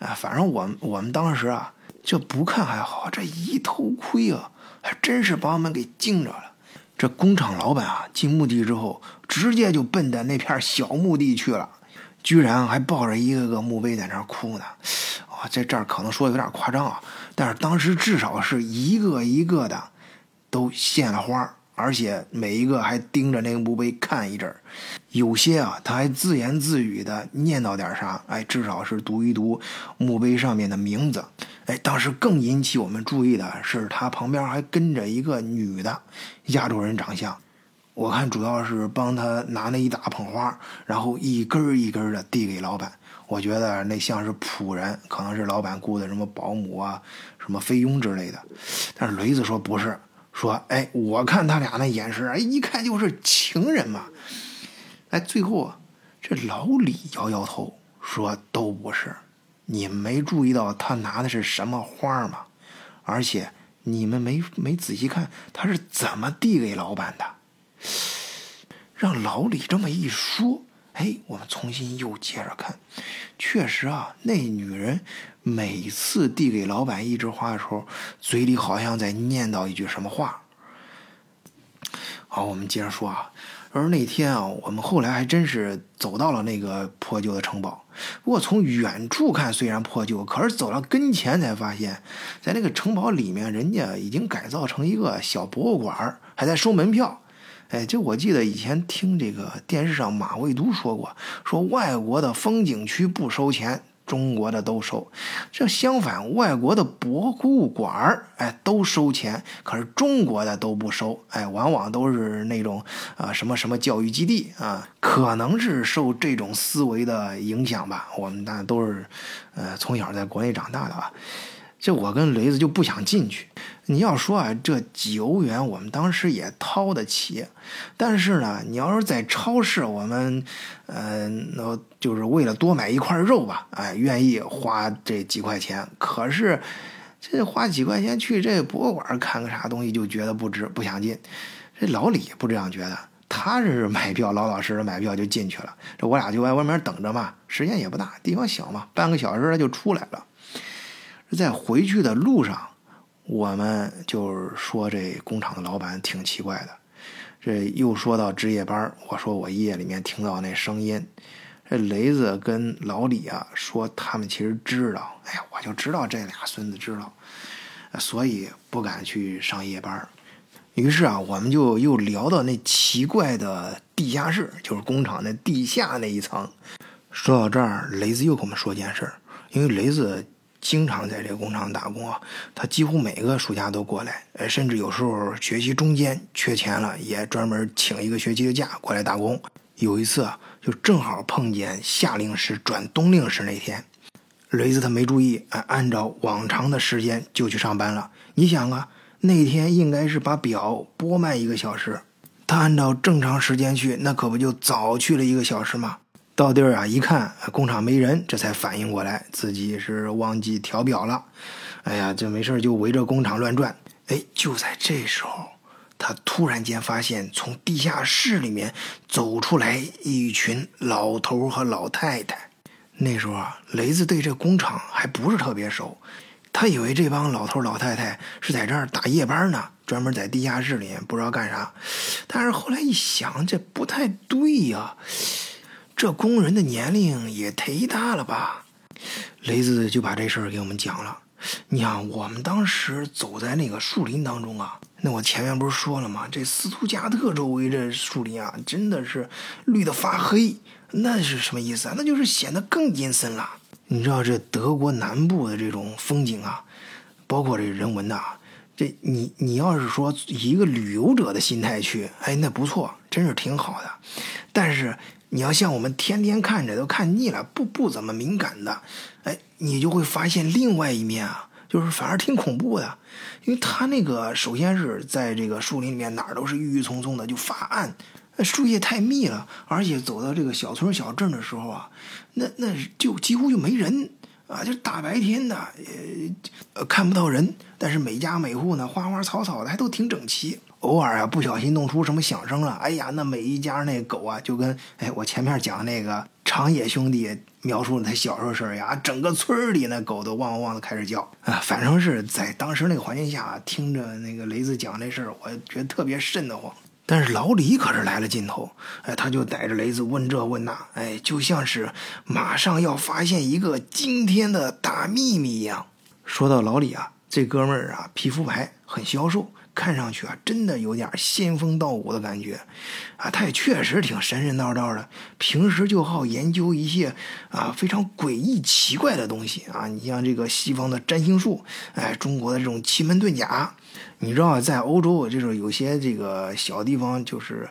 啊，反正我我们当时啊，这不看还好，这一偷窥啊，还真是把我们给惊着了。这工厂老板啊，进墓地之后，直接就奔的那片小墓地去了，居然还抱着一个个墓碑在那儿哭呢。啊，在这儿可能说的有点夸张啊，但是当时至少是一个一个的都献了花。而且每一个还盯着那个墓碑看一阵儿，有些啊，他还自言自语的念叨点啥，哎，至少是读一读墓碑上面的名字。哎，当时更引起我们注意的是，他旁边还跟着一个女的，亚洲人长相。我看主要是帮他拿那一大捧花，然后一根一根的递给老板。我觉得那像是仆人，可能是老板雇的什么保姆啊、什么菲佣之类的。但是雷子说不是。说，哎，我看他俩那眼神，哎，一看就是情人嘛。哎，最后这老李摇摇头说，都不是。你没注意到他拿的是什么花吗？而且你们没没仔细看他是怎么递给老板的。让老李这么一说。哎，我们重新又接着看，确实啊，那女人每次递给老板一枝花的时候，嘴里好像在念叨一句什么话。好，我们接着说啊，而那天啊，我们后来还真是走到了那个破旧的城堡。不过从远处看虽然破旧，可是走到跟前才发现，在那个城堡里面，人家已经改造成一个小博物馆，还在收门票。哎，就我记得以前听这个电视上马未都说过，说外国的风景区不收钱，中国的都收。这相反，外国的博物馆哎，都收钱，可是中国的都不收。哎，往往都是那种啊什么什么教育基地啊，可能是受这种思维的影响吧。我们那都是呃从小在国内长大的啊。这我跟雷子就不想进去。你要说啊，这几欧元我们当时也掏得起，但是呢，你要是在超市，我们，嗯，那就是为了多买一块肉吧，哎，愿意花这几块钱。可是这花几块钱去这博物馆看个啥东西，就觉得不值，不想进。这老李不这样觉得，他是买票老老实实买票就进去了。这我俩就在外面等着嘛，时间也不大，地方小嘛，半个小时就出来了。在回去的路上，我们就是说这工厂的老板挺奇怪的。这又说到值夜班，我说我夜里面听到那声音，这雷子跟老李啊说，他们其实知道，哎呀，我就知道这俩孙子知道，所以不敢去上夜班。于是啊，我们就又聊到那奇怪的地下室，就是工厂那地下那一层。说到这儿，雷子又跟我们说件事儿，因为雷子经常在这个工厂打工啊，他几乎每个暑假都过来，呃，甚至有时候学习中间缺钱了，也专门请一个学期的假过来打工。有一次啊。就正好碰见夏令时转冬令时那天，雷子他没注意，按按照往常的时间就去上班了。你想啊，那天应该是把表拨慢一个小时，他按照正常时间去，那可不就早去了一个小时吗？到地儿啊一看，工厂没人，这才反应过来自己是忘记调表了。哎呀，这没事就围着工厂乱转。哎，就在这时候。他突然间发现，从地下室里面走出来一群老头和老太太。那时候啊，雷子对这工厂还不是特别熟，他以为这帮老头老太太是在这儿打夜班呢，专门在地下室里不知道干啥。但是后来一想，这不太对呀，这工人的年龄也忒大了吧？雷子就把这事儿给我们讲了。你想，我们当时走在那个树林当中啊。那我前面不是说了吗？这斯图加特周围这树林啊，真的是绿的发黑。那是什么意思啊？那就是显得更阴森了。你知道这德国南部的这种风景啊，包括这人文呐，这你你要是说以一个旅游者的心态去，哎，那不错，真是挺好的。但是你要像我们天天看着都看腻了，不不怎么敏感的，哎，你就会发现另外一面啊。就是反而挺恐怖的，因为他那个首先是在这个树林里面哪儿都是郁郁葱葱的，就发暗，树叶太密了，而且走到这个小村小镇的时候啊，那那就几乎就没人啊，就大白天的，呃，看不到人，但是每家每户呢花花草草的还都挺整齐，偶尔啊不小心弄出什么响声了，哎呀，那每一家那狗啊就跟哎我前面讲那个长野兄弟。描述了他小时候事儿呀，整个村里那狗都汪汪汪的开始叫啊！反正是在当时那个环境下，听着那个雷子讲这事儿，我觉得特别瘆得慌。但是老李可是来了劲头，哎，他就逮着雷子问这问那，哎，就像是马上要发现一个惊天的大秘密一样。说到老李啊，这哥们儿啊，皮肤白，很消瘦。看上去啊，真的有点仙风道骨的感觉，啊，他也确实挺神神叨叨的。平时就好研究一些啊非常诡异奇怪的东西啊，你像这个西方的占星术，哎，中国的这种奇门遁甲。你知道，在欧洲，就是有些这个小地方，就是，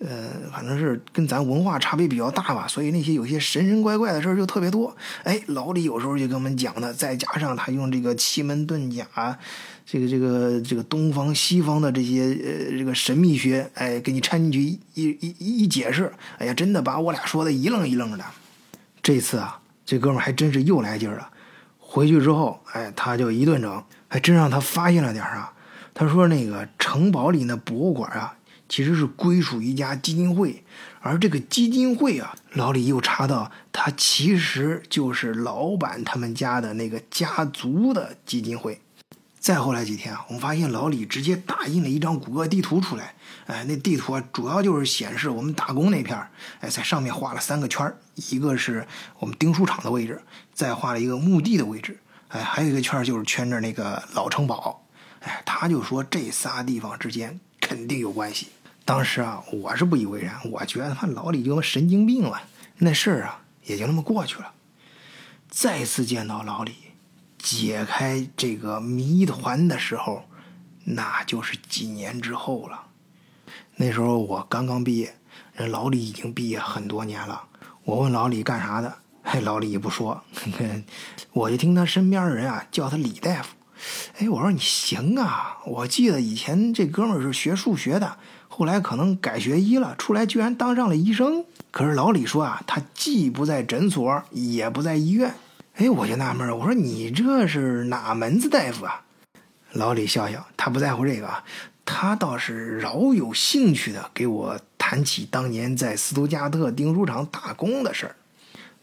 呃，反正是跟咱文化差别比较大吧，所以那些有些神神怪怪的事儿就特别多。哎，老李有时候就跟我们讲的，再加上他用这个奇门遁甲，这个这个这个东方西方的这些呃这个神秘学，哎，给你掺进去一一一一解释，哎呀，真的把我俩说的一愣一愣的。这次啊，这哥们还真是又来劲儿了。回去之后，哎，他就一顿整，还真让他发现了点儿啊。他说：“那个城堡里那博物馆啊，其实是归属一家基金会，而这个基金会啊，老李又查到，它其实就是老板他们家的那个家族的基金会。再后来几天啊，我们发现老李直接打印了一张谷歌地图出来，哎，那地图啊，主要就是显示我们打工那片儿，哎，在上面画了三个圈儿，一个是我们钉书厂的位置，再画了一个墓地的位置，哎，还有一个圈儿就是圈着那个老城堡。”哎，他就说这仨地方之间肯定有关系。当时啊，我是不以为然，我觉得他老李就跟神经病了。那事儿啊，也就那么过去了。再次见到老李，解开这个谜团的时候，那就是几年之后了。那时候我刚刚毕业，人老李已经毕业很多年了。我问老李干啥的，嘿，老李也不说，我就听他身边的人啊叫他李大夫。哎，我说你行啊！我记得以前这哥们儿是学数学的，后来可能改学医了，出来居然当上了医生。可是老李说啊，他既不在诊所，也不在医院。哎，我就纳闷儿，我说你这是哪门子大夫啊？老李笑笑，他不在乎这个，他倒是饶有兴趣的给我谈起当年在斯图加特钉书厂打工的事儿。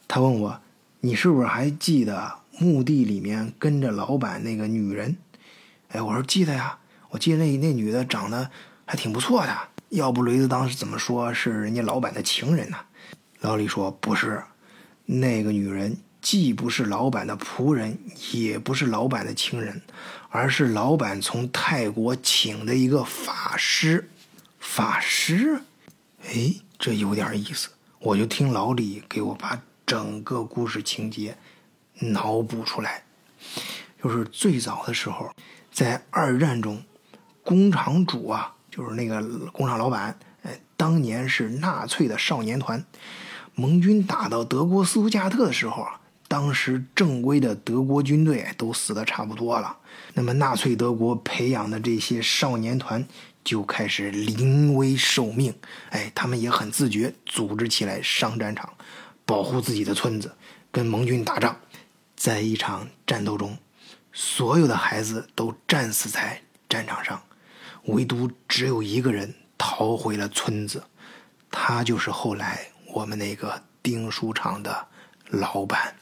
他问我，你是不是还记得？墓地里面跟着老板那个女人，哎，我说记得呀，我记得那那女的长得还挺不错的，要不雷子当时怎么说是人家老板的情人呢？老李说不是，那个女人既不是老板的仆人，也不是老板的情人，而是老板从泰国请的一个法师。法师？哎，这有点意思。我就听老李给我把整个故事情节脑补出来。就是最早的时候，在二战中，工厂主啊，就是那个工厂老板，哎，当年是纳粹的少年团。盟军打到德国斯图加特的时候啊，当时正规的德国军队都死的差不多了。那么纳粹德国培养的这些少年团就开始临危受命，哎，他们也很自觉，组织起来上战场，保护自己的村子，跟盟军打仗。在一场战斗中，所有的孩子都战死在战场上，唯独只有一个人逃回了村子，他就是后来。我们那个钉书厂的老板，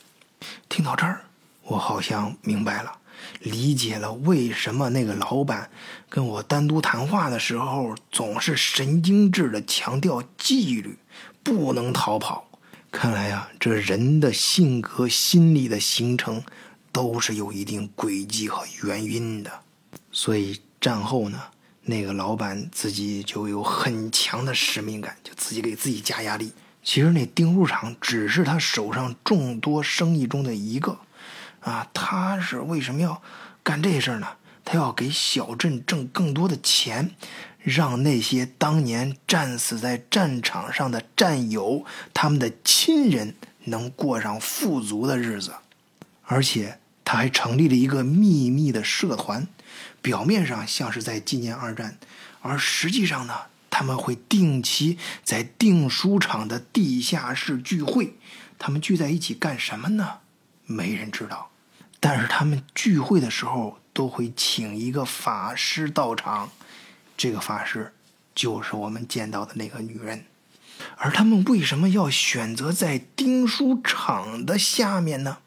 听到这儿，我好像明白了，理解了为什么那个老板跟我单独谈话的时候总是神经质的强调纪律，不能逃跑。看来呀，这人的性格、心理的形成都是有一定轨迹和原因的。所以战后呢，那个老板自己就有很强的使命感，就自己给自己加压力。其实那钉书厂只是他手上众多生意中的一个，啊，他是为什么要干这事儿呢？他要给小镇挣更多的钱，让那些当年战死在战场上的战友、他们的亲人能过上富足的日子。而且他还成立了一个秘密的社团，表面上像是在纪念二战，而实际上呢？他们会定期在订书厂的地下室聚会，他们聚在一起干什么呢？没人知道。但是他们聚会的时候都会请一个法师到场，这个法师就是我们见到的那个女人。而他们为什么要选择在订书厂的下面呢？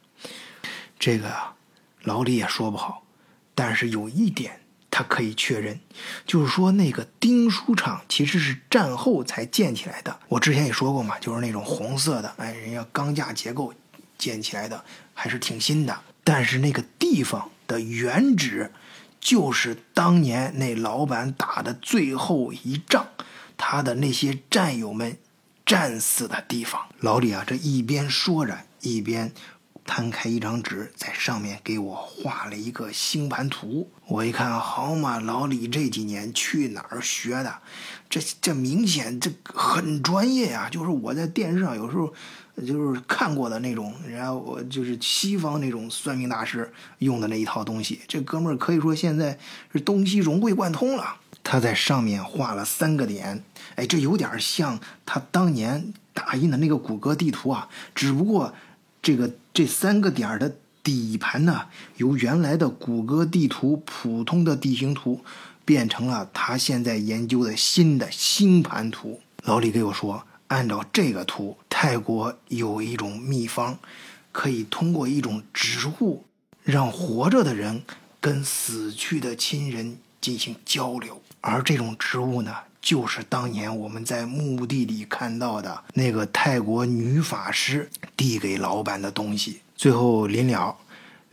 这个啊，老李也说不好。但是有一点。他可以确认，就是说那个钉书厂其实是战后才建起来的。我之前也说过嘛，就是那种红色的，哎，人家钢架结构建起来的，还是挺新的。但是那个地方的原址，就是当年那老板打的最后一仗，他的那些战友们战死的地方。老李啊，这一边说着，一边。摊开一张纸，在上面给我画了一个星盘图。我一看，好嘛，老李这几年去哪儿学的？这这明显这很专业呀！就是我在电视上有时候就是看过的那种，然后我就是西方那种算命大师用的那一套东西。这哥们儿可以说现在是东西融会贯通了。他在上面画了三个点，哎，这有点像他当年打印的那个谷歌地图啊，只不过。这个这三个点的底盘呢，由原来的谷歌地图普通的地形图，变成了他现在研究的新的星盘图。老李给我说，按照这个图，泰国有一种秘方，可以通过一种植物，让活着的人跟死去的亲人进行交流，而这种植物呢？就是当年我们在墓地里看到的那个泰国女法师递给老板的东西。最后临了，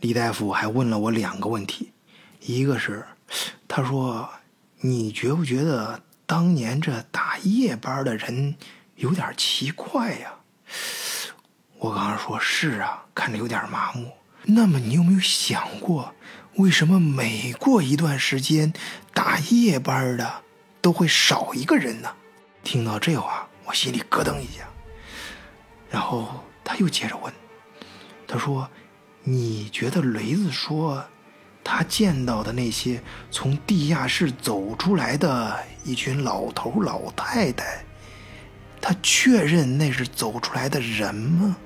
李大夫还问了我两个问题，一个是，他说：“你觉不觉得当年这打夜班的人有点奇怪呀？”我刚刚说是啊，看着有点麻木。那么你有没有想过，为什么每过一段时间打夜班的？都会少一个人呢。听到这话，我心里咯噔一下。然后他又接着问：“他说，你觉得雷子说他见到的那些从地下室走出来的一群老头老太太，他确认那是走出来的人吗？”